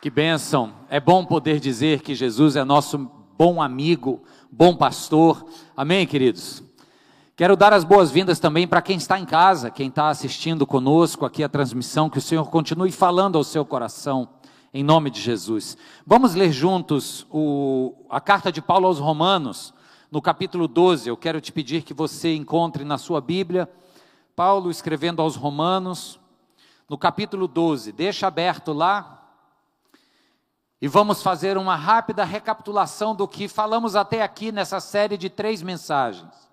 Que bênção! É bom poder dizer que Jesus é nosso bom amigo, bom pastor. Amém, queridos? Quero dar as boas-vindas também para quem está em casa, quem está assistindo conosco aqui a transmissão, que o Senhor continue falando ao seu coração, em nome de Jesus. Vamos ler juntos o, a carta de Paulo aos Romanos, no capítulo 12. Eu quero te pedir que você encontre na sua Bíblia, Paulo escrevendo aos Romanos, no capítulo 12. Deixa aberto lá, e vamos fazer uma rápida recapitulação do que falamos até aqui nessa série de três mensagens.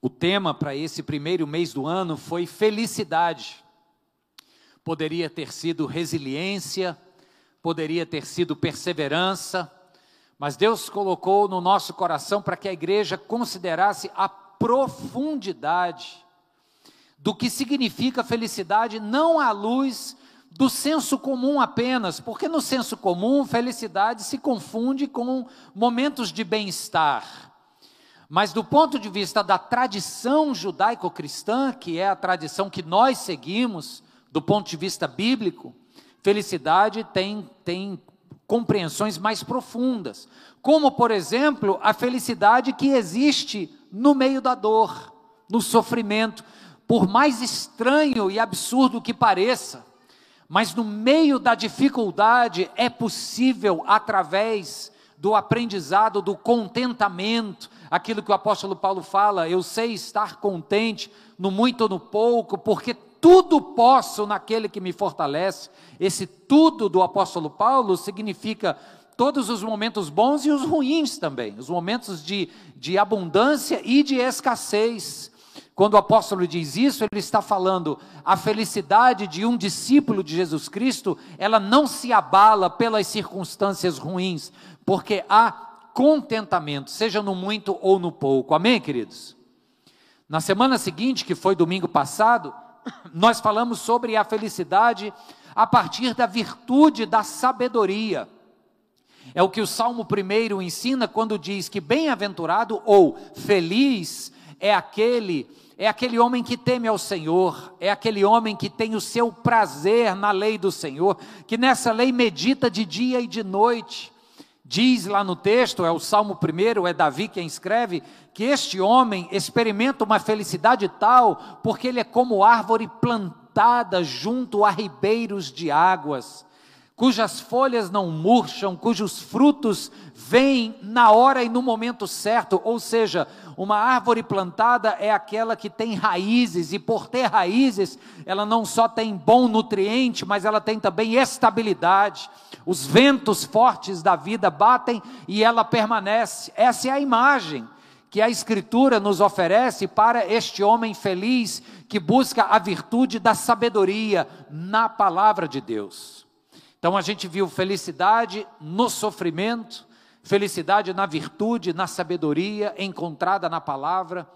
O tema para esse primeiro mês do ano foi felicidade. Poderia ter sido resiliência, poderia ter sido perseverança, mas Deus colocou no nosso coração para que a igreja considerasse a profundidade do que significa felicidade, não à luz do senso comum apenas, porque no senso comum felicidade se confunde com momentos de bem-estar. Mas do ponto de vista da tradição judaico-cristã, que é a tradição que nós seguimos, do ponto de vista bíblico, felicidade tem, tem compreensões mais profundas, como, por exemplo, a felicidade que existe no meio da dor, no sofrimento, por mais estranho e absurdo que pareça. Mas no meio da dificuldade é possível, através do aprendizado, do contentamento, aquilo que o apóstolo Paulo fala, eu sei estar contente no muito ou no pouco, porque tudo posso naquele que me fortalece. Esse tudo do apóstolo Paulo significa todos os momentos bons e os ruins também, os momentos de, de abundância e de escassez. Quando o apóstolo diz isso, ele está falando a felicidade de um discípulo de Jesus Cristo, ela não se abala pelas circunstâncias ruins, porque há contentamento, seja no muito ou no pouco. Amém, queridos? Na semana seguinte, que foi domingo passado, nós falamos sobre a felicidade a partir da virtude da sabedoria. É o que o Salmo 1 ensina quando diz que bem-aventurado ou feliz é aquele é aquele homem que teme ao Senhor, é aquele homem que tem o seu prazer na lei do Senhor, que nessa lei medita de dia e de noite. Diz lá no texto, é o Salmo 1, é Davi quem escreve, que este homem experimenta uma felicidade tal, porque ele é como árvore plantada junto a ribeiros de águas cujas folhas não murcham, cujos frutos vêm na hora e no momento certo, ou seja, uma árvore plantada é aquela que tem raízes, e por ter raízes, ela não só tem bom nutriente, mas ela tem também estabilidade. Os ventos fortes da vida batem e ela permanece. Essa é a imagem que a Escritura nos oferece para este homem feliz que busca a virtude da sabedoria na palavra de Deus. Então a gente viu felicidade no sofrimento, felicidade na virtude, na sabedoria encontrada na palavra.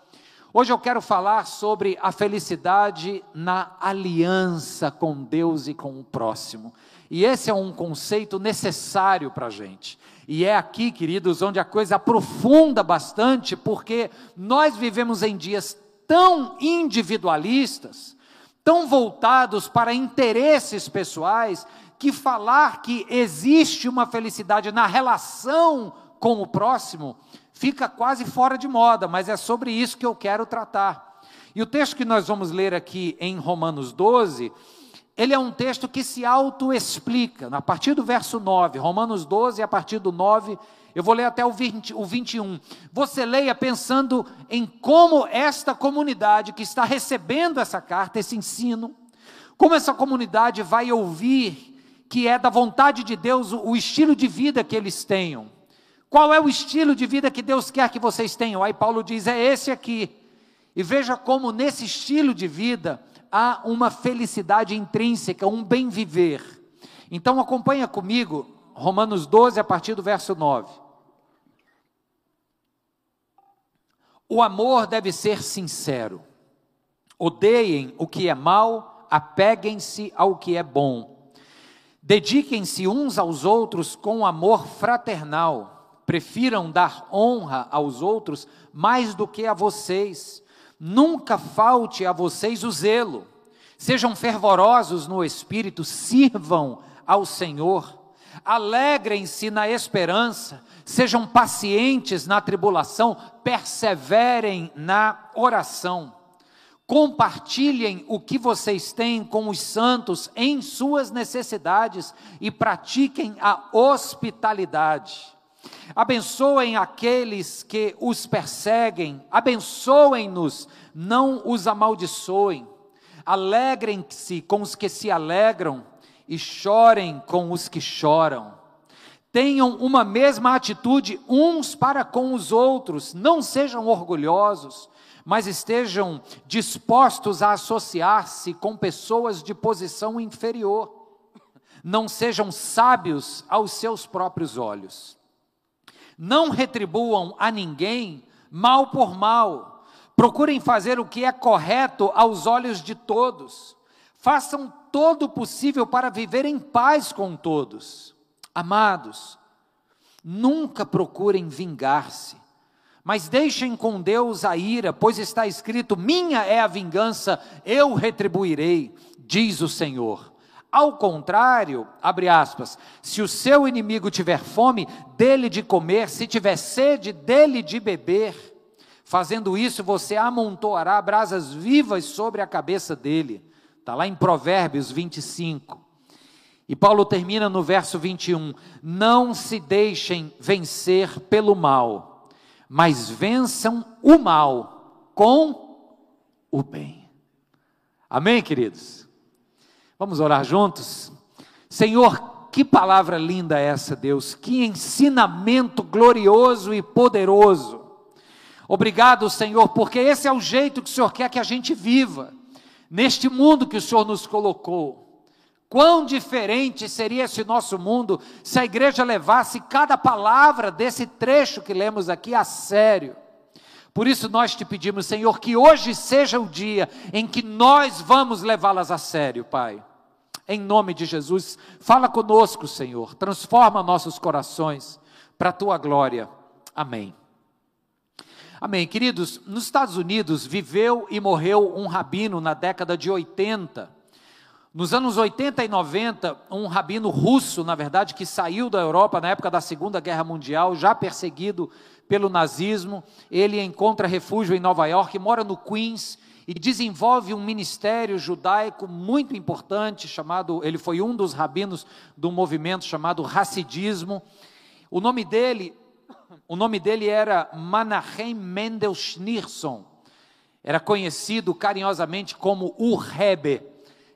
Hoje eu quero falar sobre a felicidade na aliança com Deus e com o próximo. E esse é um conceito necessário para a gente. E é aqui, queridos, onde a coisa aprofunda bastante, porque nós vivemos em dias tão individualistas, tão voltados para interesses pessoais, que falar que existe uma felicidade na relação com o próximo fica quase fora de moda, mas é sobre isso que eu quero tratar. E o texto que nós vamos ler aqui em Romanos 12, ele é um texto que se auto-explica, a partir do verso 9, Romanos 12, a partir do 9, eu vou ler até o, 20, o 21. Você leia pensando em como esta comunidade que está recebendo essa carta, esse ensino, como essa comunidade vai ouvir que é da vontade de Deus o estilo de vida que eles tenham. Qual é o estilo de vida que Deus quer que vocês tenham? Aí Paulo diz: é esse aqui. E veja como nesse estilo de vida há uma felicidade intrínseca, um bem viver. Então acompanha comigo Romanos 12 a partir do verso 9. O amor deve ser sincero. Odeiem o que é mal, apeguem-se ao que é bom. Dediquem-se uns aos outros com amor fraternal. Prefiram dar honra aos outros mais do que a vocês. Nunca falte a vocês o zelo. Sejam fervorosos no espírito, sirvam ao Senhor, alegrem-se na esperança, sejam pacientes na tribulação, perseverem na oração. Compartilhem o que vocês têm com os santos em suas necessidades e pratiquem a hospitalidade. Abençoem aqueles que os perseguem, abençoem-nos, não os amaldiçoem. Alegrem-se com os que se alegram e chorem com os que choram. Tenham uma mesma atitude uns para com os outros, não sejam orgulhosos, mas estejam dispostos a associar-se com pessoas de posição inferior. Não sejam sábios aos seus próprios olhos. Não retribuam a ninguém mal por mal. Procurem fazer o que é correto aos olhos de todos. Façam todo o possível para viver em paz com todos. Amados, nunca procurem vingar-se, mas deixem com Deus a ira, pois está escrito: Minha é a vingança, eu retribuirei, diz o Senhor. Ao contrário, abre aspas, se o seu inimigo tiver fome, dele de comer, se tiver sede, dele de beber. Fazendo isso, você amontoará brasas vivas sobre a cabeça dele. Está lá em Provérbios 25. E Paulo termina no verso 21: Não se deixem vencer pelo mal, mas vençam o mal com o bem. Amém, queridos? Vamos orar juntos? Senhor, que palavra linda é essa, Deus, que ensinamento glorioso e poderoso. Obrigado, Senhor, porque esse é o jeito que o Senhor quer que a gente viva, neste mundo que o Senhor nos colocou. Quão diferente seria esse nosso mundo se a igreja levasse cada palavra desse trecho que lemos aqui a sério. Por isso nós te pedimos, Senhor, que hoje seja o dia em que nós vamos levá-las a sério, Pai. Em nome de Jesus, fala conosco, Senhor, transforma nossos corações para a tua glória. Amém. Amém. Queridos, nos Estados Unidos viveu e morreu um rabino na década de 80 nos anos 80 e 90, um rabino russo, na verdade, que saiu da Europa na época da Segunda Guerra Mundial, já perseguido pelo nazismo, ele encontra refúgio em Nova York, mora no Queens e desenvolve um ministério judaico muito importante, chamado, ele foi um dos rabinos do movimento chamado Hassidismo. O nome dele, o nome dele era Menachem Mendel Schneerson. Era conhecido carinhosamente como o Rebbe.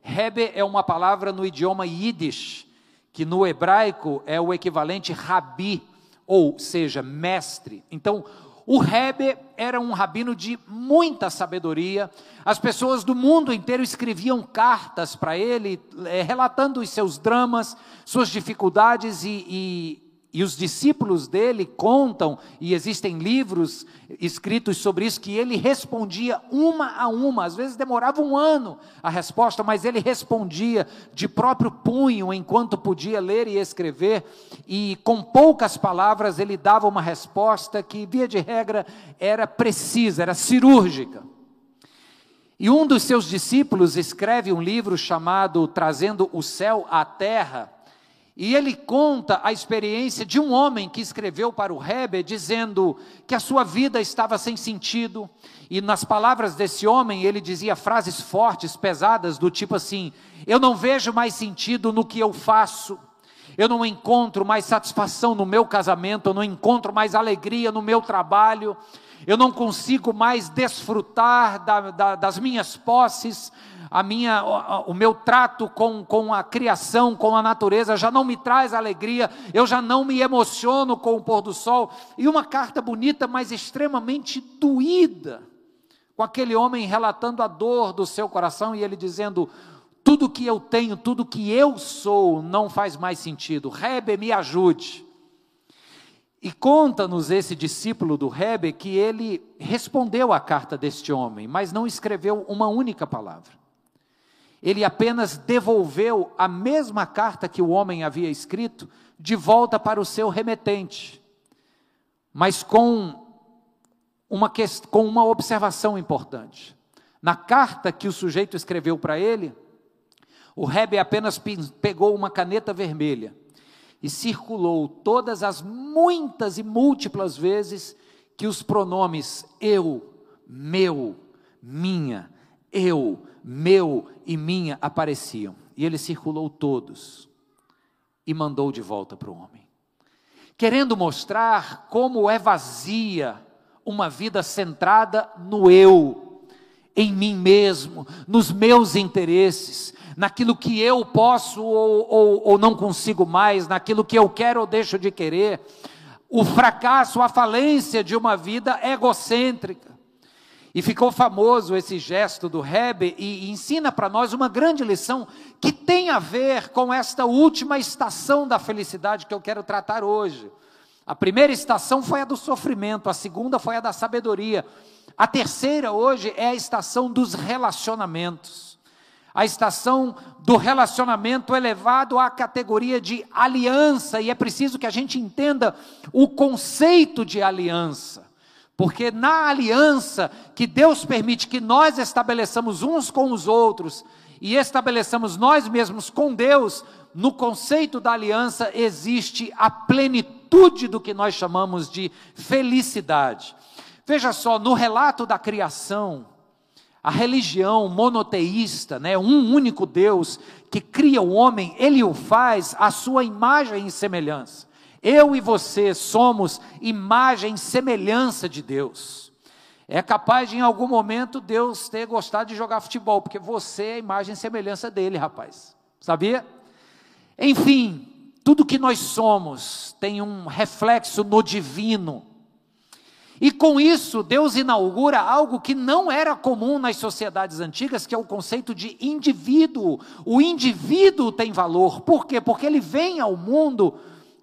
Rebbe é uma palavra no idioma Yiddish, que no hebraico é o equivalente rabi, ou seja, mestre. Então, o Rebbe era um rabino de muita sabedoria. As pessoas do mundo inteiro escreviam cartas para ele, eh, relatando os seus dramas, suas dificuldades e, e e os discípulos dele contam, e existem livros escritos sobre isso, que ele respondia uma a uma, às vezes demorava um ano a resposta, mas ele respondia de próprio punho, enquanto podia ler e escrever, e com poucas palavras ele dava uma resposta que, via de regra, era precisa, era cirúrgica. E um dos seus discípulos escreve um livro chamado Trazendo o Céu à Terra, e ele conta a experiência de um homem que escreveu para o Rebbe dizendo que a sua vida estava sem sentido. E nas palavras desse homem, ele dizia frases fortes, pesadas, do tipo assim: Eu não vejo mais sentido no que eu faço. Eu não encontro mais satisfação no meu casamento, eu não encontro mais alegria no meu trabalho, eu não consigo mais desfrutar da, da, das minhas posses, a minha, o, meu trato com, com a criação, com a natureza, já não me traz alegria, eu já não me emociono com o pôr do sol. E uma carta bonita, mas extremamente doída, com aquele homem relatando a dor do seu coração e ele dizendo: tudo que eu tenho, tudo que eu sou, não faz mais sentido. Rebe, me ajude. E conta-nos esse discípulo do Rebe que ele respondeu à carta deste homem, mas não escreveu uma única palavra ele apenas devolveu a mesma carta que o homem havia escrito de volta para o seu remetente, mas com uma, com uma observação importante. Na carta que o sujeito escreveu para ele, O Rebe apenas pegou uma caneta vermelha e circulou todas as muitas e múltiplas vezes que os pronomes eu, meu, minha, eu, meu e minha apareciam. E ele circulou todos e mandou de volta para o homem, querendo mostrar como é vazia uma vida centrada no eu, em mim mesmo, nos meus interesses, naquilo que eu posso ou, ou, ou não consigo mais, naquilo que eu quero ou deixo de querer. O fracasso, a falência de uma vida egocêntrica. E ficou famoso esse gesto do Hebe e, e ensina para nós uma grande lição que tem a ver com esta última estação da felicidade que eu quero tratar hoje. A primeira estação foi a do sofrimento, a segunda foi a da sabedoria. A terceira hoje é a estação dos relacionamentos a estação do relacionamento elevado à categoria de aliança, e é preciso que a gente entenda o conceito de aliança. Porque na aliança que Deus permite que nós estabeleçamos uns com os outros e estabeleçamos nós mesmos com Deus, no conceito da aliança existe a plenitude do que nós chamamos de felicidade. Veja só, no relato da criação, a religião monoteísta, né, um único Deus que cria o homem, ele o faz à sua imagem e semelhança. Eu e você somos imagem e semelhança de Deus. É capaz de em algum momento Deus ter gostado de jogar futebol, porque você é a imagem e semelhança dele, rapaz. Sabia? Enfim, tudo que nós somos tem um reflexo no divino. E com isso, Deus inaugura algo que não era comum nas sociedades antigas, que é o conceito de indivíduo. O indivíduo tem valor. Por quê? Porque ele vem ao mundo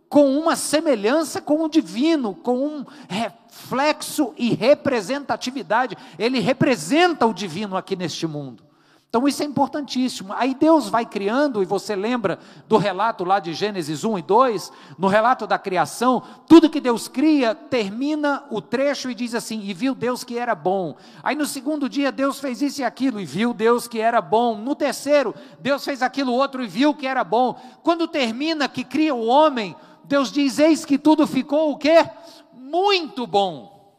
com uma semelhança com o divino, com um reflexo e representatividade. Ele representa o divino aqui neste mundo. Então isso é importantíssimo. Aí Deus vai criando, e você lembra do relato lá de Gênesis 1 e 2, no relato da criação, tudo que Deus cria, termina o trecho e diz assim: e viu Deus que era bom. Aí no segundo dia, Deus fez isso e aquilo, e viu Deus que era bom. No terceiro, Deus fez aquilo outro e viu que era bom. Quando termina que cria o homem, Deus diz: eis que tudo ficou o quê? Muito bom.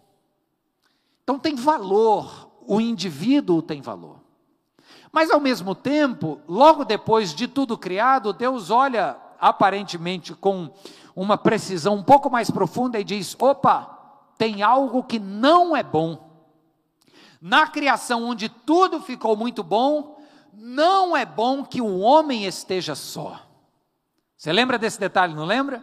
Então tem valor, o indivíduo tem valor. Mas ao mesmo tempo, logo depois de tudo criado, Deus olha aparentemente com uma precisão um pouco mais profunda e diz: opa, tem algo que não é bom. Na criação, onde tudo ficou muito bom, não é bom que o homem esteja só. Você lembra desse detalhe, não lembra?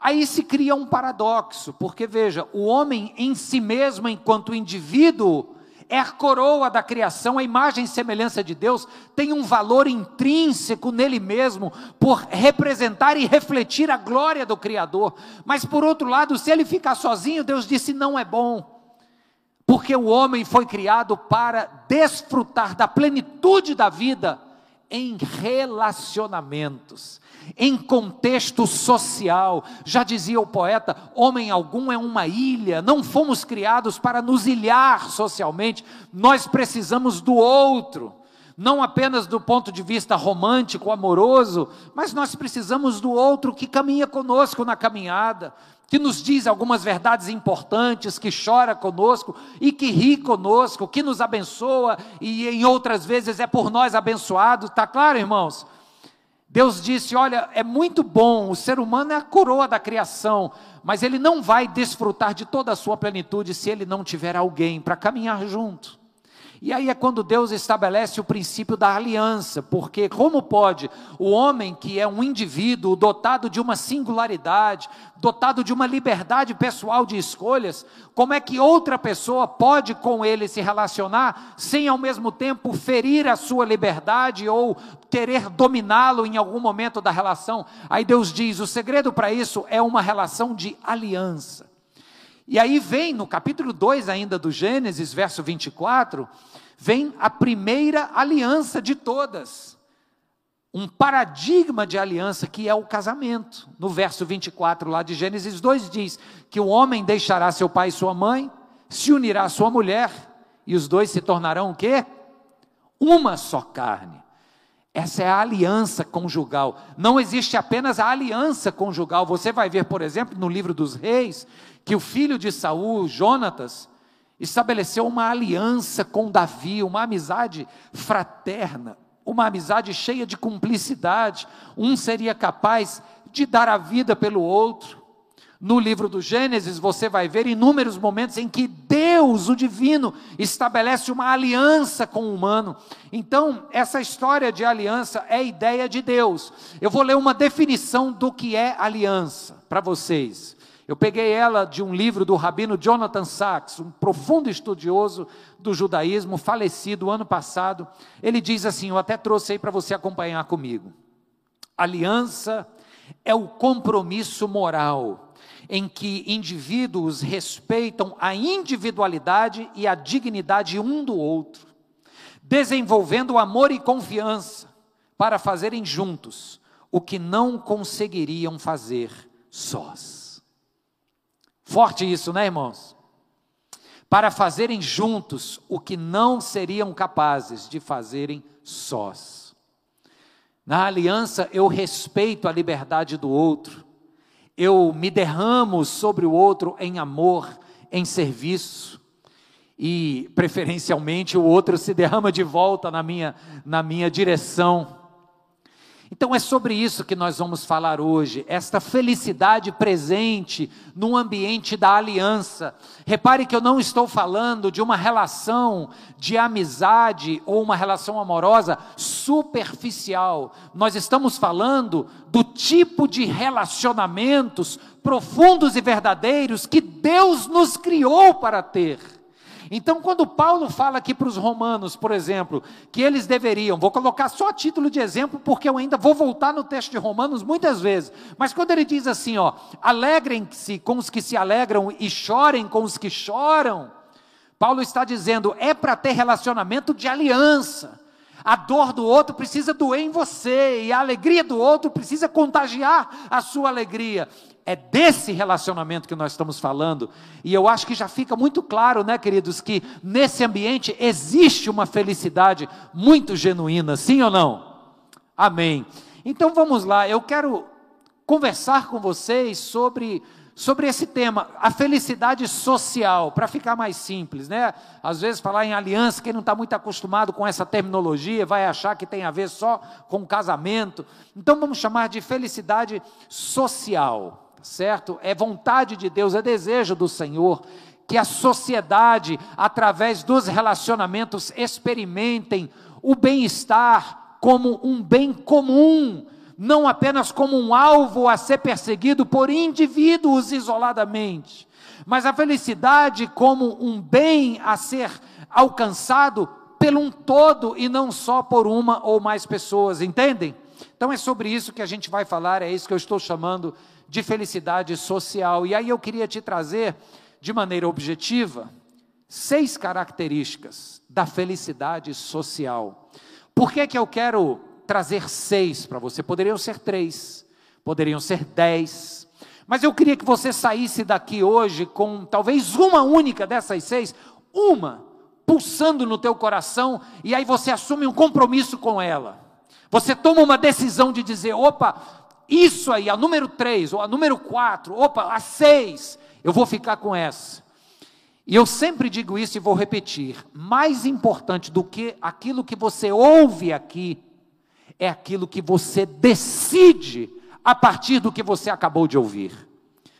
Aí se cria um paradoxo, porque veja, o homem em si mesmo, enquanto indivíduo, é a coroa da criação, a imagem e semelhança de Deus, tem um valor intrínseco nele mesmo, por representar e refletir a glória do Criador. Mas por outro lado, se ele ficar sozinho, Deus disse: não é bom. Porque o homem foi criado para desfrutar da plenitude da vida em relacionamentos em contexto social. Já dizia o poeta: homem algum é uma ilha, não fomos criados para nos ilhar socialmente, nós precisamos do outro. Não apenas do ponto de vista romântico, amoroso, mas nós precisamos do outro que caminha conosco na caminhada, que nos diz algumas verdades importantes, que chora conosco e que ri conosco, que nos abençoa e em outras vezes é por nós abençoado. Está claro, irmãos? Deus disse: Olha, é muito bom, o ser humano é a coroa da criação, mas ele não vai desfrutar de toda a sua plenitude se ele não tiver alguém para caminhar junto. E aí é quando Deus estabelece o princípio da aliança, porque como pode o homem que é um indivíduo dotado de uma singularidade, dotado de uma liberdade pessoal de escolhas, como é que outra pessoa pode com ele se relacionar sem ao mesmo tempo ferir a sua liberdade ou querer dominá-lo em algum momento da relação? Aí Deus diz: o segredo para isso é uma relação de aliança. E aí vem no capítulo 2 ainda do Gênesis, verso 24, vem a primeira aliança de todas. Um paradigma de aliança que é o casamento. No verso 24 lá de Gênesis 2 diz que o homem deixará seu pai e sua mãe, se unirá à sua mulher, e os dois se tornarão o quê? Uma só carne. Essa é a aliança conjugal. Não existe apenas a aliança conjugal. Você vai ver, por exemplo, no livro dos reis, que o filho de Saul, Jonatas, estabeleceu uma aliança com Davi, uma amizade fraterna, uma amizade cheia de cumplicidade. Um seria capaz de dar a vida pelo outro. No livro do Gênesis, você vai ver inúmeros momentos em que Deus, o divino, estabelece uma aliança com o humano. Então, essa história de aliança é ideia de Deus. Eu vou ler uma definição do que é aliança para vocês. Eu peguei ela de um livro do rabino Jonathan Sachs, um profundo estudioso do judaísmo, falecido ano passado. Ele diz assim: eu até trouxe aí para você acompanhar comigo. Aliança é o compromisso moral em que indivíduos respeitam a individualidade e a dignidade um do outro, desenvolvendo amor e confiança para fazerem juntos o que não conseguiriam fazer sós. Forte isso, né, irmãos? Para fazerem juntos o que não seriam capazes de fazerem sós. Na aliança, eu respeito a liberdade do outro, eu me derramo sobre o outro em amor, em serviço, e preferencialmente o outro se derrama de volta na minha, na minha direção. Então é sobre isso que nós vamos falar hoje, esta felicidade presente no ambiente da aliança. Repare que eu não estou falando de uma relação de amizade ou uma relação amorosa superficial. Nós estamos falando do tipo de relacionamentos profundos e verdadeiros que Deus nos criou para ter. Então, quando Paulo fala aqui para os romanos, por exemplo, que eles deveriam, vou colocar só a título de exemplo, porque eu ainda vou voltar no texto de Romanos muitas vezes, mas quando ele diz assim, ó, alegrem-se com os que se alegram e chorem com os que choram, Paulo está dizendo, é para ter relacionamento de aliança. A dor do outro precisa doer em você, e a alegria do outro precisa contagiar a sua alegria. É desse relacionamento que nós estamos falando, e eu acho que já fica muito claro, né, queridos, que nesse ambiente existe uma felicidade muito genuína, sim ou não? Amém. Então vamos lá, eu quero conversar com vocês sobre sobre esse tema, a felicidade social, para ficar mais simples, né? Às vezes falar em aliança, quem não está muito acostumado com essa terminologia vai achar que tem a ver só com casamento. Então vamos chamar de felicidade social, certo? É vontade de Deus, é desejo do Senhor que a sociedade, através dos relacionamentos, experimentem o bem-estar como um bem comum não apenas como um alvo a ser perseguido por indivíduos isoladamente, mas a felicidade como um bem a ser alcançado pelo um todo e não só por uma ou mais pessoas, entendem? Então é sobre isso que a gente vai falar, é isso que eu estou chamando de felicidade social. E aí eu queria te trazer, de maneira objetiva, seis características da felicidade social. Por que, que eu quero trazer seis para você, poderiam ser três, poderiam ser dez, mas eu queria que você saísse daqui hoje com talvez uma única dessas seis, uma pulsando no teu coração, e aí você assume um compromisso com ela. Você toma uma decisão de dizer: opa, isso aí, a número três, ou a número quatro, opa, a seis, eu vou ficar com essa. E eu sempre digo isso e vou repetir: mais importante do que aquilo que você ouve aqui, é aquilo que você decide a partir do que você acabou de ouvir.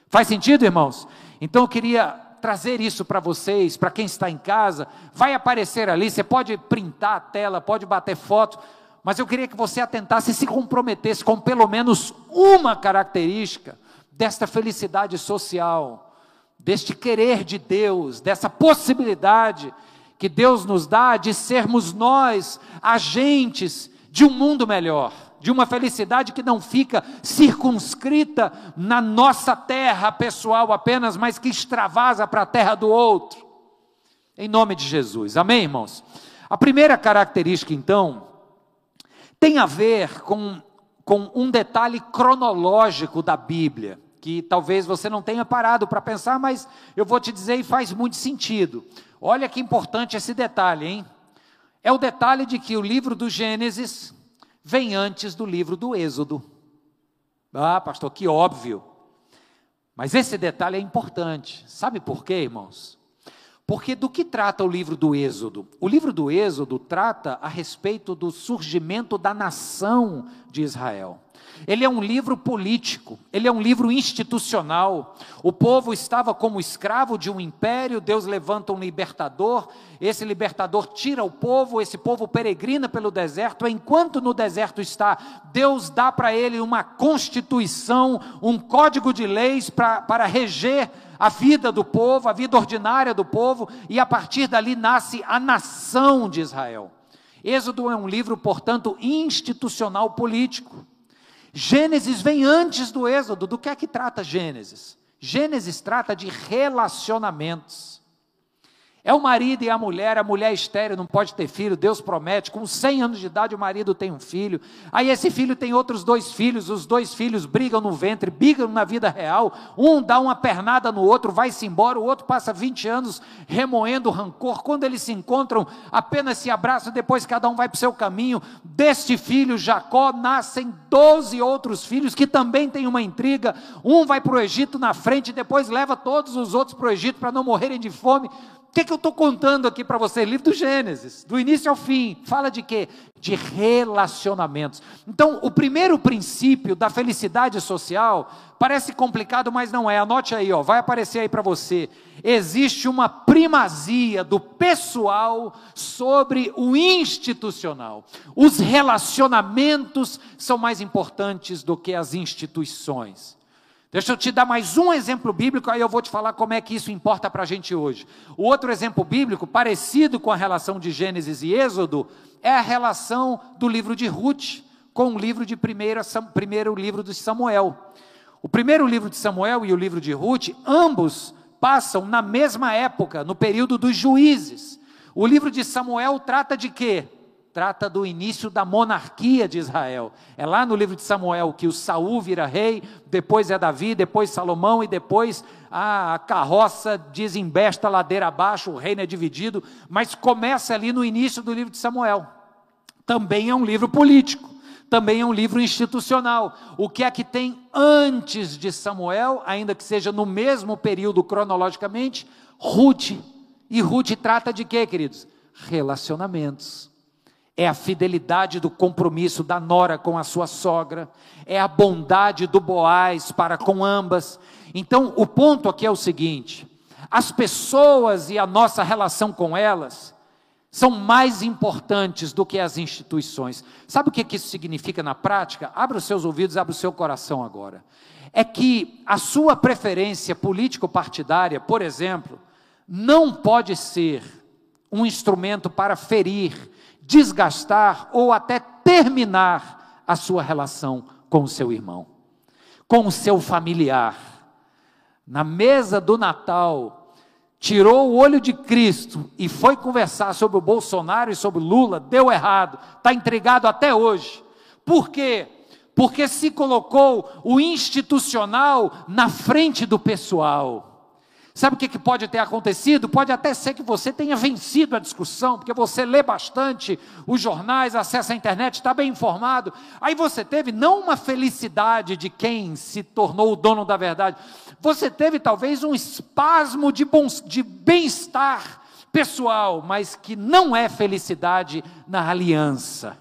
Faz sentido, irmãos? Então eu queria trazer isso para vocês, para quem está em casa, vai aparecer ali, você pode printar a tela, pode bater foto, mas eu queria que você atentasse e se comprometesse com pelo menos uma característica desta felicidade social, deste querer de Deus, dessa possibilidade que Deus nos dá de sermos nós agentes de um mundo melhor, de uma felicidade que não fica circunscrita na nossa terra pessoal apenas, mas que extravasa para a terra do outro. Em nome de Jesus. Amém, irmãos? A primeira característica, então, tem a ver com, com um detalhe cronológico da Bíblia, que talvez você não tenha parado para pensar, mas eu vou te dizer e faz muito sentido. Olha que importante esse detalhe, hein? é o detalhe de que o livro do Gênesis vem antes do livro do Êxodo. Ah, pastor, que óbvio. Mas esse detalhe é importante. Sabe por quê, irmãos? Porque do que trata o livro do Êxodo? O livro do Êxodo trata a respeito do surgimento da nação de Israel. Ele é um livro político, ele é um livro institucional. O povo estava como escravo de um império, Deus levanta um libertador, esse libertador tira o povo, esse povo peregrina pelo deserto, enquanto no deserto está, Deus dá para ele uma constituição, um código de leis para reger a vida do povo, a vida ordinária do povo, e a partir dali nasce a nação de Israel. Êxodo é um livro, portanto, institucional político. Gênesis vem antes do Êxodo. Do que é que trata Gênesis? Gênesis trata de relacionamentos. É o marido e a mulher, a mulher estéreo não pode ter filho, Deus promete, com 100 anos de idade o marido tem um filho, aí esse filho tem outros dois filhos, os dois filhos brigam no ventre, brigam na vida real, um dá uma pernada no outro, vai-se embora, o outro passa 20 anos remoendo rancor, quando eles se encontram, apenas se abraçam, depois cada um vai para o seu caminho, deste filho, Jacó, nascem 12 outros filhos, que também têm uma intriga, um vai para o Egito na frente, depois leva todos os outros para o Egito para não morrerem de fome, que, que eu estou contando aqui para você? Livro do Gênesis, do início ao fim. Fala de quê? De relacionamentos. Então, o primeiro princípio da felicidade social parece complicado, mas não é. Anote aí, ó, vai aparecer aí para você. Existe uma primazia do pessoal sobre o institucional. Os relacionamentos são mais importantes do que as instituições. Deixa eu te dar mais um exemplo bíblico, aí eu vou te falar como é que isso importa para a gente hoje. O outro exemplo bíblico, parecido com a relação de Gênesis e Êxodo, é a relação do livro de Ruth com o livro de primeiro, primeiro livro de Samuel. O primeiro livro de Samuel e o livro de Ruth, ambos passam na mesma época, no período dos juízes. O livro de Samuel trata de quê? Trata do início da monarquia de Israel. É lá no livro de Samuel que o Saul vira rei, depois é Davi, depois Salomão e depois a carroça desembesta ladeira abaixo, o reino é dividido, mas começa ali no início do livro de Samuel. Também é um livro político, também é um livro institucional. O que é que tem antes de Samuel, ainda que seja no mesmo período cronologicamente? Ruth. E Ruth trata de quê, queridos? Relacionamentos é a fidelidade do compromisso da nora com a sua sogra, é a bondade do Boaz para com ambas. Então, o ponto aqui é o seguinte: as pessoas e a nossa relação com elas são mais importantes do que as instituições. Sabe o que isso significa na prática? Abra os seus ouvidos, abra o seu coração agora. É que a sua preferência político-partidária, por exemplo, não pode ser um instrumento para ferir desgastar ou até terminar a sua relação com o seu irmão, com o seu familiar. Na mesa do Natal, tirou o olho de Cristo e foi conversar sobre o Bolsonaro e sobre Lula, deu errado, está intrigado até hoje. Por quê? Porque se colocou o institucional na frente do pessoal. Sabe o que, que pode ter acontecido? Pode até ser que você tenha vencido a discussão, porque você lê bastante os jornais, acessa a internet, está bem informado. Aí você teve não uma felicidade de quem se tornou o dono da verdade, você teve talvez um espasmo de, de bem-estar pessoal, mas que não é felicidade na aliança.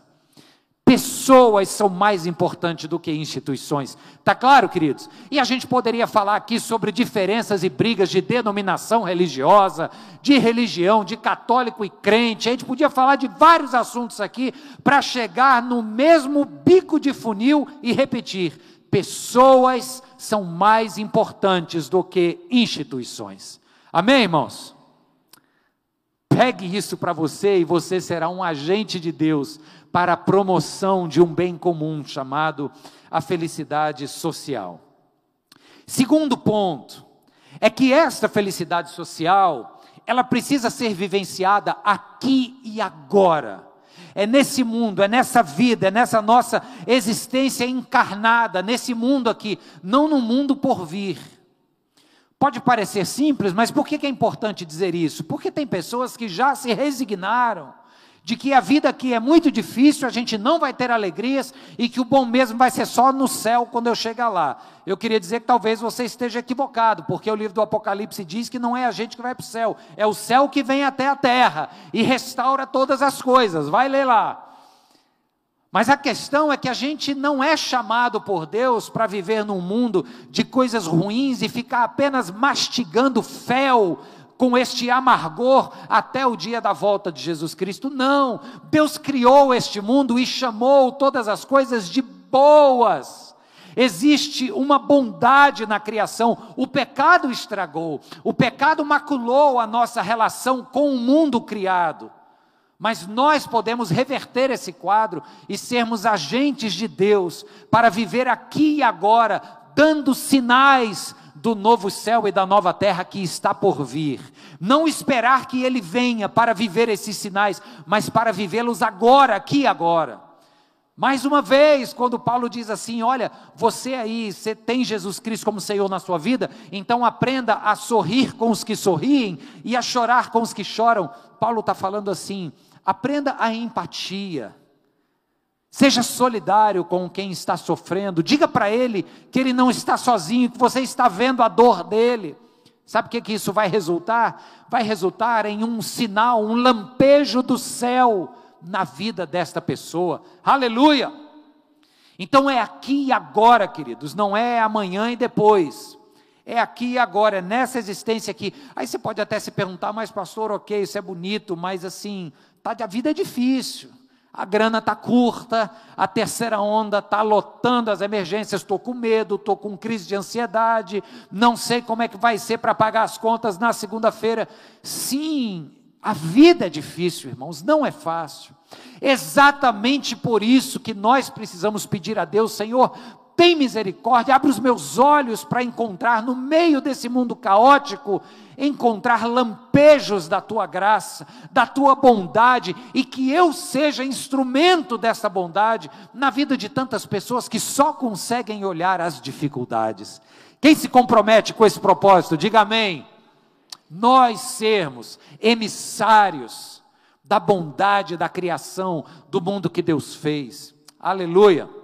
Pessoas são mais importantes do que instituições. Tá claro, queridos? E a gente poderia falar aqui sobre diferenças e brigas de denominação religiosa, de religião, de católico e crente. A gente podia falar de vários assuntos aqui para chegar no mesmo bico de funil e repetir: pessoas são mais importantes do que instituições. Amém, irmãos? Pegue isso para você e você será um agente de Deus para a promoção de um bem comum chamado a felicidade social. Segundo ponto, é que esta felicidade social, ela precisa ser vivenciada aqui e agora. É nesse mundo, é nessa vida, é nessa nossa existência encarnada, nesse mundo aqui, não no mundo por vir. Pode parecer simples, mas por que é importante dizer isso? Porque tem pessoas que já se resignaram de que a vida aqui é muito difícil, a gente não vai ter alegrias e que o bom mesmo vai ser só no céu quando eu chegar lá. Eu queria dizer que talvez você esteja equivocado, porque o livro do Apocalipse diz que não é a gente que vai para o céu, é o céu que vem até a terra e restaura todas as coisas. Vai ler lá. Mas a questão é que a gente não é chamado por Deus para viver num mundo de coisas ruins e ficar apenas mastigando fel com este amargor até o dia da volta de Jesus Cristo. Não, Deus criou este mundo e chamou todas as coisas de boas. Existe uma bondade na criação. O pecado estragou, o pecado maculou a nossa relação com o mundo criado. Mas nós podemos reverter esse quadro e sermos agentes de Deus para viver aqui e agora, dando sinais do novo céu e da nova terra que está por vir. Não esperar que ele venha para viver esses sinais, mas para vivê-los agora, aqui e agora. Mais uma vez, quando Paulo diz assim: Olha, você aí, você tem Jesus Cristo como Senhor na sua vida, então aprenda a sorrir com os que sorriem e a chorar com os que choram. Paulo está falando assim: aprenda a empatia Seja solidário com quem está sofrendo. Diga para ele que ele não está sozinho, que você está vendo a dor dele. Sabe o que, que isso vai resultar? Vai resultar em um sinal, um lampejo do céu na vida desta pessoa. Aleluia! Então é aqui e agora, queridos, não é amanhã e depois. É aqui e agora, é nessa existência aqui. Aí você pode até se perguntar, mas pastor, ok, isso é bonito, mas assim, tá, a vida é difícil a grana está curta, a terceira onda está lotando as emergências, estou com medo, estou com crise de ansiedade, não sei como é que vai ser para pagar as contas na segunda-feira. Sim, a vida é difícil, irmãos, não é fácil. Exatamente por isso que nós precisamos pedir a Deus, Senhor, tem misericórdia, abre os meus olhos para encontrar no meio desse mundo caótico, encontrar lampejos da tua graça, da tua bondade, e que eu seja instrumento dessa bondade na vida de tantas pessoas que só conseguem olhar as dificuldades. Quem se compromete com esse propósito, diga amém. Nós sermos emissários da bondade da criação, do mundo que Deus fez. Aleluia.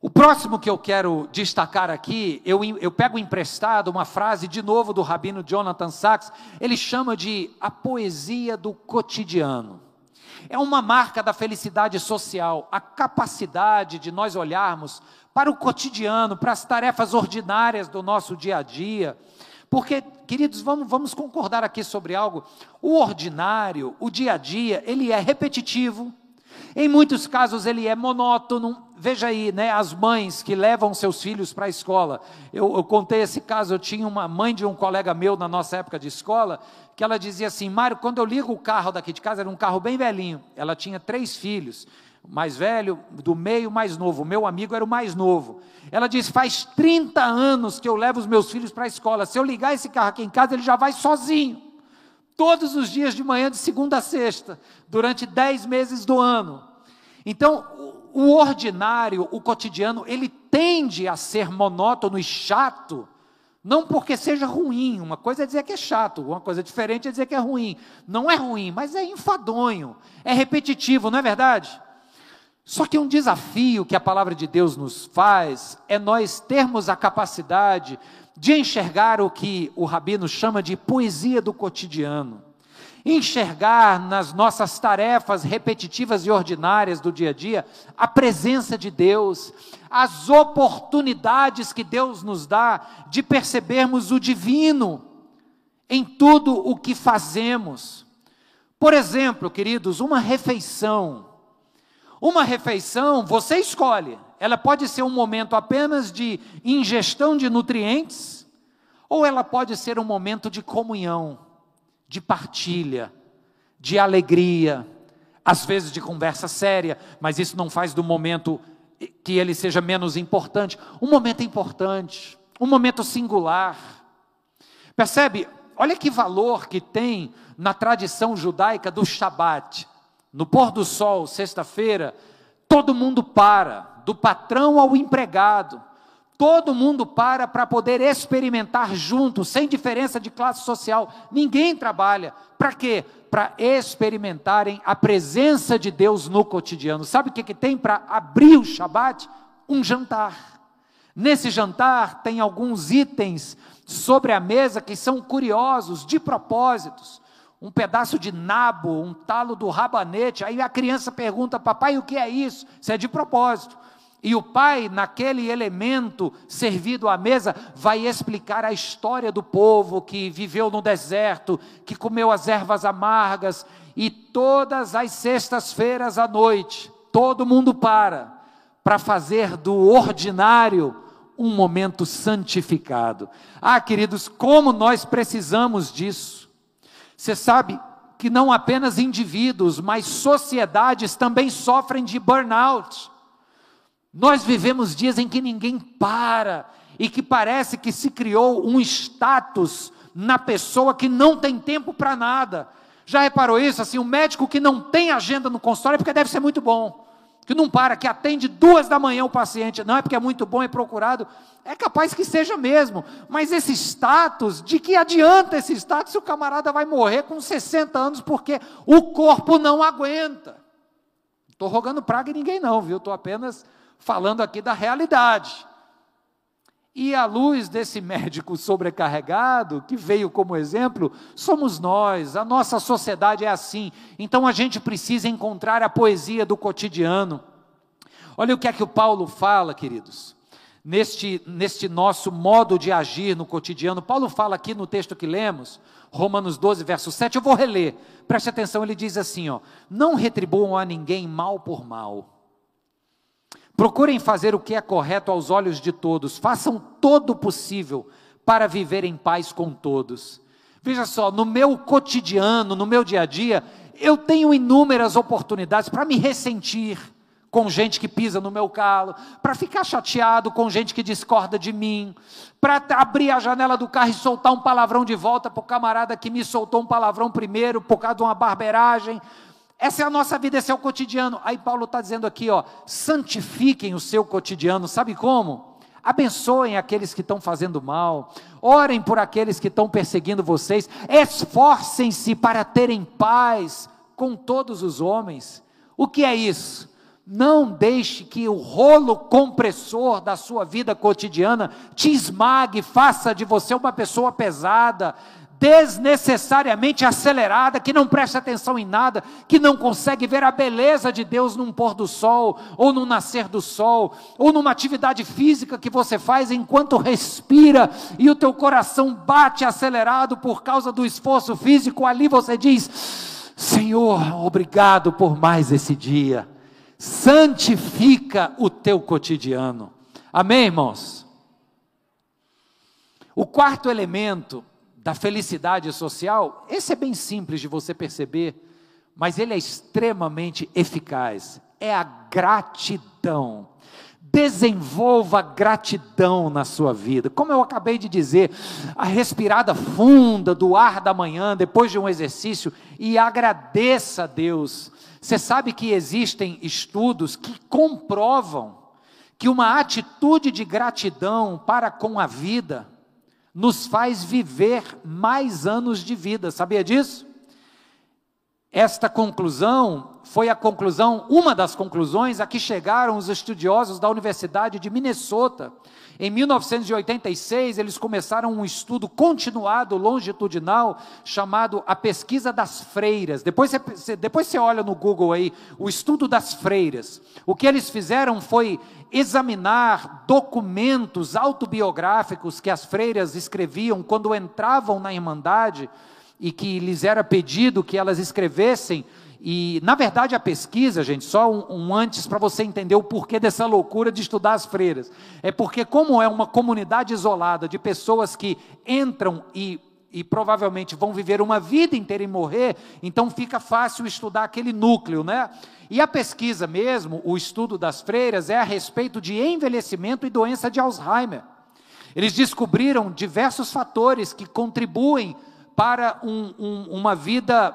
O próximo que eu quero destacar aqui, eu, eu pego emprestado uma frase de novo do rabino Jonathan Sachs, ele chama de a poesia do cotidiano. É uma marca da felicidade social, a capacidade de nós olharmos para o cotidiano, para as tarefas ordinárias do nosso dia a dia. Porque, queridos, vamos, vamos concordar aqui sobre algo. O ordinário, o dia a dia, ele é repetitivo, em muitos casos ele é monótono. Veja aí, né, as mães que levam seus filhos para a escola. Eu, eu, contei esse caso, eu tinha uma mãe de um colega meu na nossa época de escola, que ela dizia assim: Mário, quando eu ligo o carro daqui de casa, era um carro bem velhinho. Ela tinha três filhos, mais velho, do meio, mais novo. Meu amigo era o mais novo. Ela disse: faz 30 anos que eu levo os meus filhos para a escola. Se eu ligar esse carro aqui em casa, ele já vai sozinho todos os dias de manhã, de segunda a sexta, durante dez meses do ano. Então, o ordinário, o cotidiano, ele tende a ser monótono e chato, não porque seja ruim, uma coisa é dizer que é chato, uma coisa diferente é dizer que é ruim. Não é ruim, mas é enfadonho, é repetitivo, não é verdade? Só que um desafio que a palavra de Deus nos faz é nós termos a capacidade de enxergar o que o rabino chama de poesia do cotidiano. Enxergar nas nossas tarefas repetitivas e ordinárias do dia a dia a presença de Deus, as oportunidades que Deus nos dá de percebermos o divino em tudo o que fazemos. Por exemplo, queridos, uma refeição. Uma refeição você escolhe ela pode ser um momento apenas de ingestão de nutrientes, ou ela pode ser um momento de comunhão, de partilha, de alegria, às vezes de conversa séria, mas isso não faz do momento que ele seja menos importante. Um momento importante, um momento singular. Percebe? Olha que valor que tem na tradição judaica do Shabat. No pôr do sol, sexta-feira, todo mundo para do patrão ao empregado. Todo mundo para para poder experimentar junto, sem diferença de classe social. Ninguém trabalha. Para quê? Para experimentarem a presença de Deus no cotidiano. Sabe o que, que tem para abrir o Shabat? Um jantar. Nesse jantar tem alguns itens sobre a mesa que são curiosos, de propósitos. Um pedaço de nabo, um talo do rabanete. Aí a criança pergunta, papai, o que é isso? Isso é de propósito. E o pai, naquele elemento servido à mesa, vai explicar a história do povo que viveu no deserto, que comeu as ervas amargas, e todas as sextas-feiras à noite, todo mundo para, para fazer do ordinário um momento santificado. Ah, queridos, como nós precisamos disso. Você sabe que não apenas indivíduos, mas sociedades também sofrem de burnout. Nós vivemos dias em que ninguém para e que parece que se criou um status na pessoa que não tem tempo para nada. Já reparou isso? Assim, o médico que não tem agenda no consultório é porque deve ser muito bom. Que não para, que atende duas da manhã o paciente, não é porque é muito bom e procurado, é capaz que seja mesmo, mas esse status, de que adianta esse status se o camarada vai morrer com 60 anos porque o corpo não aguenta? Estou rogando praga em ninguém, não, viu? Estou apenas falando aqui da realidade. E à luz desse médico sobrecarregado, que veio como exemplo, somos nós, a nossa sociedade é assim. Então a gente precisa encontrar a poesia do cotidiano. Olha o que é que o Paulo fala, queridos, neste, neste nosso modo de agir no cotidiano. Paulo fala aqui no texto que lemos, Romanos 12, verso 7, eu vou reler, preste atenção, ele diz assim: ó, não retribuam a ninguém mal por mal Procurem fazer o que é correto aos olhos de todos, façam todo o possível para viver em paz com todos. Veja só, no meu cotidiano, no meu dia a dia, eu tenho inúmeras oportunidades para me ressentir com gente que pisa no meu calo, para ficar chateado com gente que discorda de mim, para abrir a janela do carro e soltar um palavrão de volta para o camarada que me soltou um palavrão primeiro por causa de uma barberagem, essa é a nossa vida, esse é o cotidiano. Aí Paulo está dizendo aqui, ó, santifiquem o seu cotidiano, sabe como? Abençoem aqueles que estão fazendo mal, orem por aqueles que estão perseguindo vocês, esforcem-se para terem paz com todos os homens. O que é isso? Não deixe que o rolo compressor da sua vida cotidiana te esmague, faça de você uma pessoa pesada, desnecessariamente acelerada, que não presta atenção em nada, que não consegue ver a beleza de Deus num pôr do sol, ou no nascer do sol, ou numa atividade física que você faz enquanto respira e o teu coração bate acelerado por causa do esforço físico, ali você diz: Senhor, obrigado por mais esse dia. Santifica o teu cotidiano. Amém, irmãos? O quarto elemento da felicidade social, esse é bem simples de você perceber, mas ele é extremamente eficaz. É a gratidão. Desenvolva gratidão na sua vida. Como eu acabei de dizer, a respirada funda do ar da manhã, depois de um exercício, e agradeça a Deus. Você sabe que existem estudos que comprovam que uma atitude de gratidão para com a vida, nos faz viver mais anos de vida. Sabia disso? Esta conclusão foi a conclusão, uma das conclusões a que chegaram os estudiosos da Universidade de Minnesota. Em 1986, eles começaram um estudo continuado, longitudinal, chamado A Pesquisa das Freiras. Depois você, depois você olha no Google aí, o estudo das freiras. O que eles fizeram foi examinar documentos autobiográficos que as freiras escreviam quando entravam na Irmandade e que lhes era pedido que elas escrevessem. E, na verdade, a pesquisa, gente, só um, um antes para você entender o porquê dessa loucura de estudar as freiras. É porque, como é uma comunidade isolada de pessoas que entram e e provavelmente vão viver uma vida inteira e morrer, então fica fácil estudar aquele núcleo, né? E a pesquisa mesmo, o estudo das freiras, é a respeito de envelhecimento e doença de Alzheimer. Eles descobriram diversos fatores que contribuem para um, um, uma vida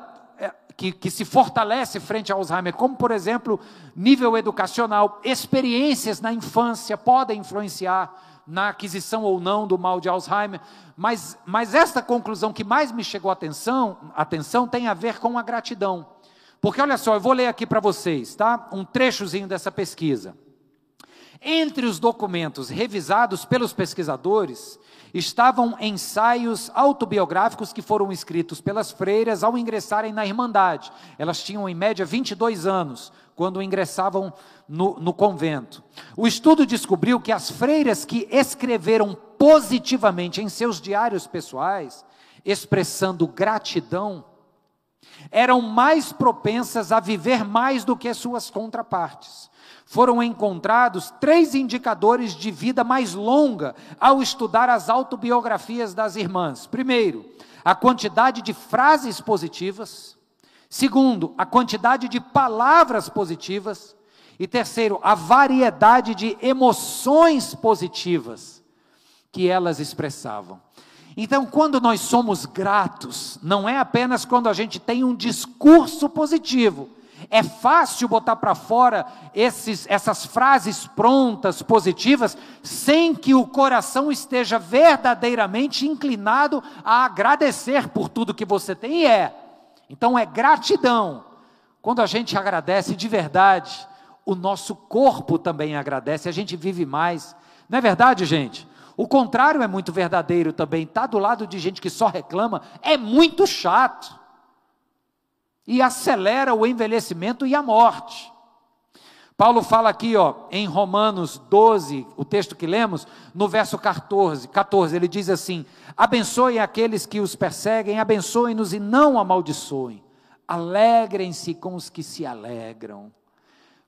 que, que, se fortalece frente ao Alzheimer, como por exemplo, nível educacional, experiências na infância podem influenciar na aquisição ou não do mal de Alzheimer, mas, mas esta conclusão que mais me chegou a atenção, atenção tem a ver com a gratidão. Porque olha só, eu vou ler aqui para vocês, tá? Um trechozinho dessa pesquisa. Entre os documentos revisados pelos pesquisadores, estavam ensaios autobiográficos que foram escritos pelas freiras ao ingressarem na Irmandade. Elas tinham em média 22 anos quando ingressavam no, no convento. O estudo descobriu que as freiras que escreveram positivamente em seus diários pessoais, expressando gratidão, eram mais propensas a viver mais do que suas contrapartes foram encontrados três indicadores de vida mais longa ao estudar as autobiografias das irmãs. Primeiro, a quantidade de frases positivas. Segundo, a quantidade de palavras positivas. E terceiro, a variedade de emoções positivas que elas expressavam. Então, quando nós somos gratos, não é apenas quando a gente tem um discurso positivo é fácil botar para fora esses, essas frases prontas, positivas, sem que o coração esteja verdadeiramente inclinado a agradecer por tudo que você tem e é. Então é gratidão. Quando a gente agradece de verdade, o nosso corpo também agradece, a gente vive mais. Não é verdade, gente? O contrário é muito verdadeiro também. Está do lado de gente que só reclama, é muito chato e acelera o envelhecimento e a morte. Paulo fala aqui, ó, em Romanos 12, o texto que lemos, no verso 14, 14, ele diz assim: Abençoe aqueles que os perseguem, abençoem-nos e não amaldiçoem. Alegrem-se com os que se alegram.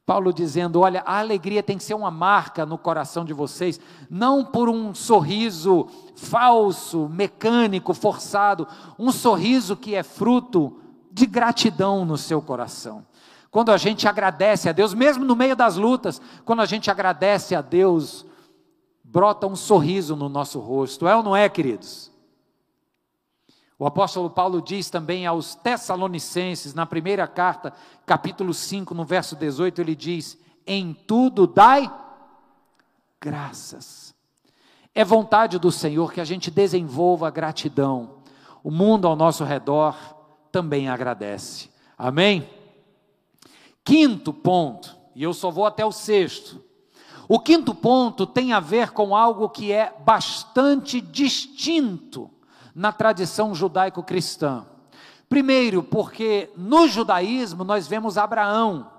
Paulo dizendo: Olha, a alegria tem que ser uma marca no coração de vocês, não por um sorriso falso, mecânico, forçado, um sorriso que é fruto de gratidão no seu coração. Quando a gente agradece a Deus, mesmo no meio das lutas, quando a gente agradece a Deus, brota um sorriso no nosso rosto, é ou não é, queridos? O apóstolo Paulo diz também aos Tessalonicenses, na primeira carta, capítulo 5, no verso 18, ele diz: Em tudo dai graças. É vontade do Senhor que a gente desenvolva a gratidão. O mundo ao nosso redor também agradece. Amém? Quinto ponto, e eu só vou até o sexto. O quinto ponto tem a ver com algo que é bastante distinto na tradição judaico-cristã. Primeiro, porque no judaísmo nós vemos Abraão.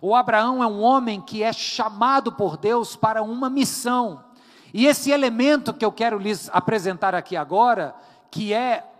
O Abraão é um homem que é chamado por Deus para uma missão. E esse elemento que eu quero lhes apresentar aqui agora, que é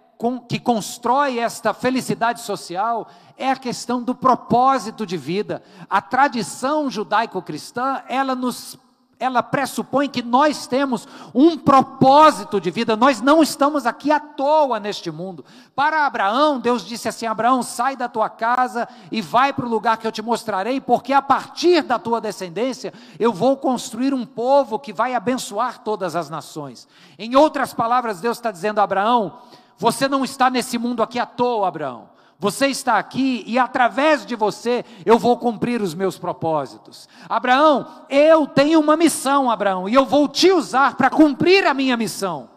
que constrói esta felicidade social é a questão do propósito de vida. A tradição judaico-cristã, ela nos ela pressupõe que nós temos um propósito de vida, nós não estamos aqui à toa neste mundo. Para Abraão, Deus disse assim: Abraão, sai da tua casa e vai para o lugar que eu te mostrarei, porque a partir da tua descendência eu vou construir um povo que vai abençoar todas as nações. Em outras palavras, Deus está dizendo a Abraão: você não está nesse mundo aqui à toa, Abraão. Você está aqui e através de você eu vou cumprir os meus propósitos. Abraão, eu tenho uma missão, Abraão, e eu vou te usar para cumprir a minha missão.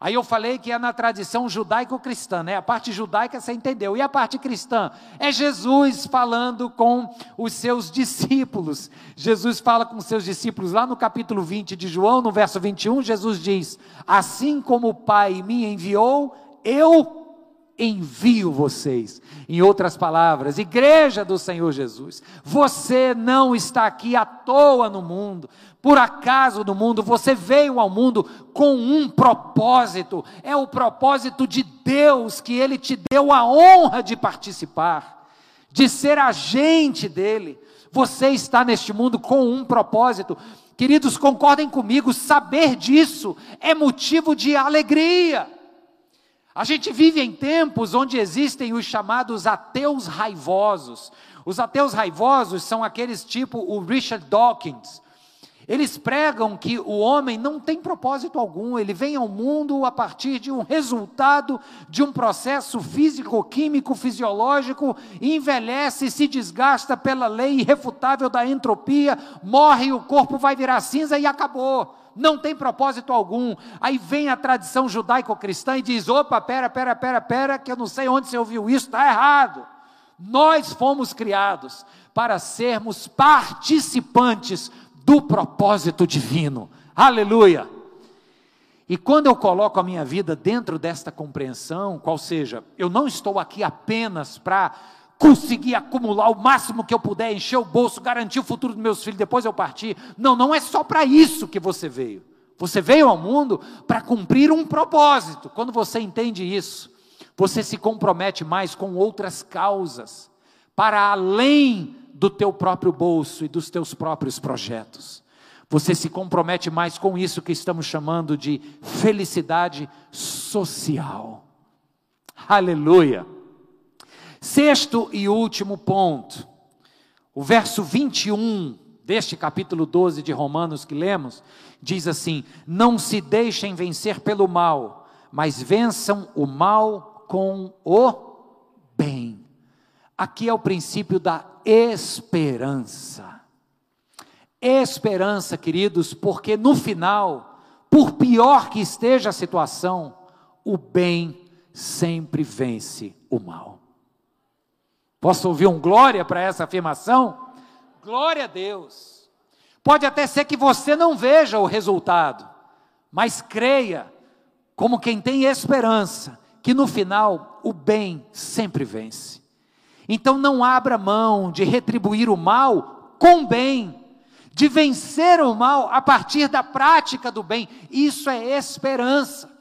Aí eu falei que é na tradição judaico-cristã, né? A parte judaica você entendeu. E a parte cristã? É Jesus falando com os seus discípulos. Jesus fala com os seus discípulos lá no capítulo 20 de João, no verso 21, Jesus diz: Assim como o Pai me enviou, eu envio vocês. Em outras palavras, igreja do Senhor Jesus, você não está aqui à toa no mundo, por acaso no mundo, você veio ao mundo com um propósito, é o propósito de Deus que Ele te deu a honra de participar, de ser agente dEle. Você está neste mundo com um propósito. Queridos, concordem comigo, saber disso é motivo de alegria. A gente vive em tempos onde existem os chamados ateus raivosos. Os ateus raivosos são aqueles tipo o Richard Dawkins. Eles pregam que o homem não tem propósito algum, ele vem ao mundo a partir de um resultado de um processo físico, químico, fisiológico, envelhece, se desgasta pela lei irrefutável da entropia, morre, o corpo vai virar cinza e acabou. Não tem propósito algum. Aí vem a tradição judaico-cristã e diz: opa, pera, pera, pera, pera, que eu não sei onde você ouviu isso, está errado. Nós fomos criados para sermos participantes do propósito divino. Aleluia! E quando eu coloco a minha vida dentro desta compreensão, qual seja, eu não estou aqui apenas para conseguir acumular o máximo que eu puder, encher o bolso, garantir o futuro dos meus filhos, depois eu partir. Não, não é só para isso que você veio. Você veio ao mundo para cumprir um propósito. Quando você entende isso, você se compromete mais com outras causas, para além do teu próprio bolso e dos teus próprios projetos. Você se compromete mais com isso que estamos chamando de felicidade social. Aleluia. Sexto e último ponto, o verso 21 deste capítulo 12 de Romanos que lemos, diz assim: Não se deixem vencer pelo mal, mas vençam o mal com o bem. Aqui é o princípio da esperança. Esperança, queridos, porque no final, por pior que esteja a situação, o bem sempre vence o mal. Posso ouvir um glória para essa afirmação? Glória a Deus. Pode até ser que você não veja o resultado, mas creia, como quem tem esperança, que no final o bem sempre vence. Então não abra mão de retribuir o mal com bem, de vencer o mal a partir da prática do bem. Isso é esperança.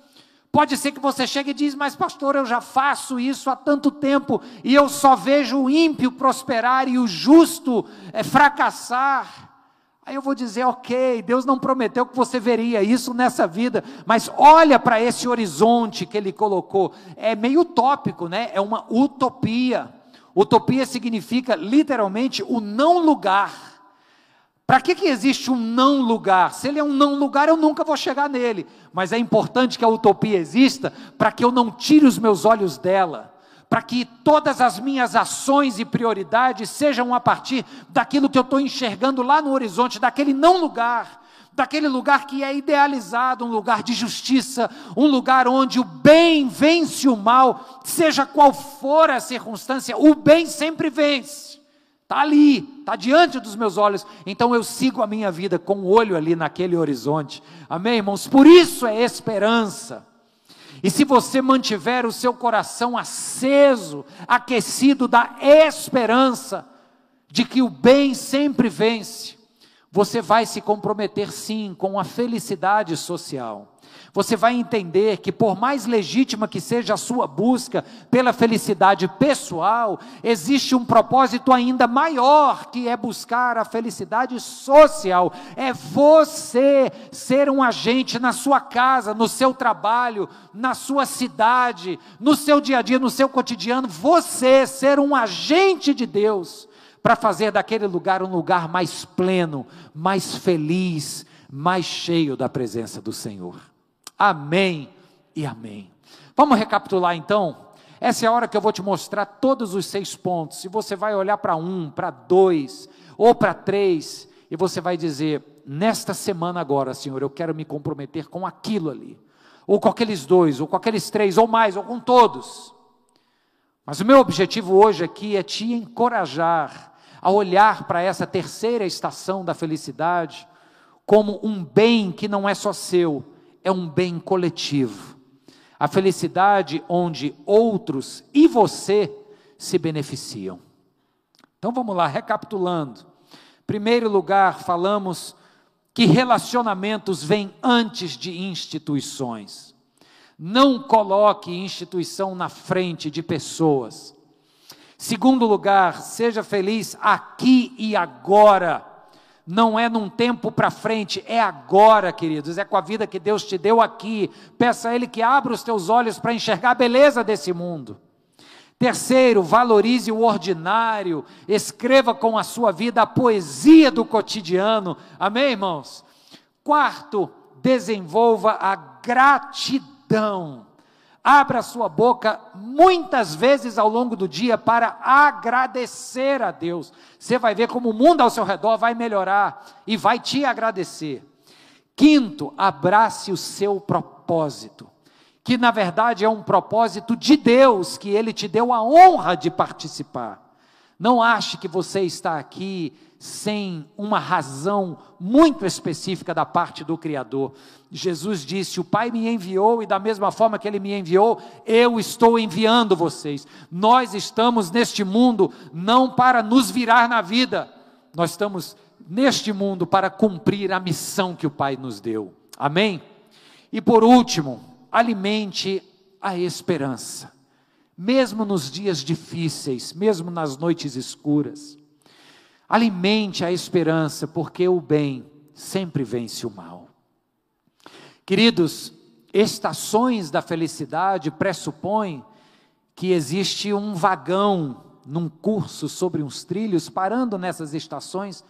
Pode ser que você chegue e diz, mas pastor, eu já faço isso há tanto tempo e eu só vejo o ímpio prosperar e o justo é, fracassar. Aí eu vou dizer, ok, Deus não prometeu que você veria isso nessa vida, mas olha para esse horizonte que Ele colocou. É meio utópico, né? É uma utopia. Utopia significa literalmente o não lugar. Para que, que existe um não lugar? Se ele é um não lugar, eu nunca vou chegar nele. Mas é importante que a utopia exista para que eu não tire os meus olhos dela, para que todas as minhas ações e prioridades sejam a partir daquilo que eu estou enxergando lá no horizonte, daquele não lugar daquele lugar que é idealizado, um lugar de justiça, um lugar onde o bem vence o mal, seja qual for a circunstância, o bem sempre vence. Está ali, está diante dos meus olhos, então eu sigo a minha vida com o olho ali naquele horizonte. Amém, irmãos? Por isso é esperança. E se você mantiver o seu coração aceso, aquecido da esperança de que o bem sempre vence, você vai se comprometer sim com a felicidade social. Você vai entender que, por mais legítima que seja a sua busca pela felicidade pessoal, existe um propósito ainda maior, que é buscar a felicidade social. É você ser um agente na sua casa, no seu trabalho, na sua cidade, no seu dia a dia, no seu cotidiano. Você ser um agente de Deus para fazer daquele lugar um lugar mais pleno, mais feliz, mais cheio da presença do Senhor. Amém e amém. Vamos recapitular então? Essa é a hora que eu vou te mostrar todos os seis pontos. Se você vai olhar para um, para dois ou para três, e você vai dizer: nesta semana agora, Senhor, eu quero me comprometer com aquilo ali, ou com aqueles dois, ou com aqueles três, ou mais, ou com todos. Mas o meu objetivo hoje aqui é te encorajar a olhar para essa terceira estação da felicidade como um bem que não é só seu, é um bem coletivo. A felicidade onde outros e você se beneficiam. Então vamos lá, recapitulando. Primeiro lugar, falamos que relacionamentos vêm antes de instituições. Não coloque instituição na frente de pessoas. Segundo lugar, seja feliz aqui e agora. Não é num tempo para frente, é agora, queridos. É com a vida que Deus te deu aqui. Peça a Ele que abra os teus olhos para enxergar a beleza desse mundo. Terceiro, valorize o ordinário, escreva com a sua vida a poesia do cotidiano. Amém, irmãos? Quarto, desenvolva a gratidão. Abra sua boca muitas vezes ao longo do dia para agradecer a Deus. Você vai ver como o mundo ao seu redor vai melhorar e vai te agradecer. Quinto, abrace o seu propósito que na verdade é um propósito de Deus, que Ele te deu a honra de participar. Não ache que você está aqui sem uma razão muito específica da parte do Criador. Jesus disse: O Pai me enviou, e da mesma forma que Ele me enviou, eu estou enviando vocês. Nós estamos neste mundo não para nos virar na vida, nós estamos neste mundo para cumprir a missão que o Pai nos deu. Amém? E por último, alimente a esperança, mesmo nos dias difíceis, mesmo nas noites escuras. Alimente a esperança, porque o bem sempre vence o mal. Queridos, estações da felicidade pressupõem que existe um vagão num curso sobre uns trilhos parando nessas estações,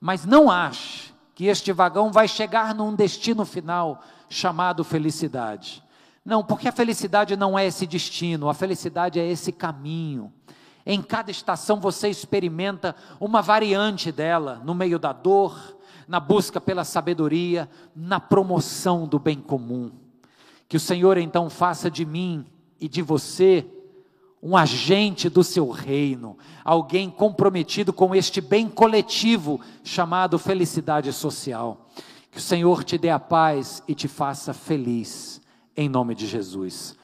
mas não ache que este vagão vai chegar num destino final chamado felicidade. Não, porque a felicidade não é esse destino, a felicidade é esse caminho. Em cada estação você experimenta uma variante dela, no meio da dor, na busca pela sabedoria, na promoção do bem comum. Que o Senhor então faça de mim e de você um agente do seu reino, alguém comprometido com este bem coletivo chamado felicidade social. Que o Senhor te dê a paz e te faça feliz em nome de Jesus.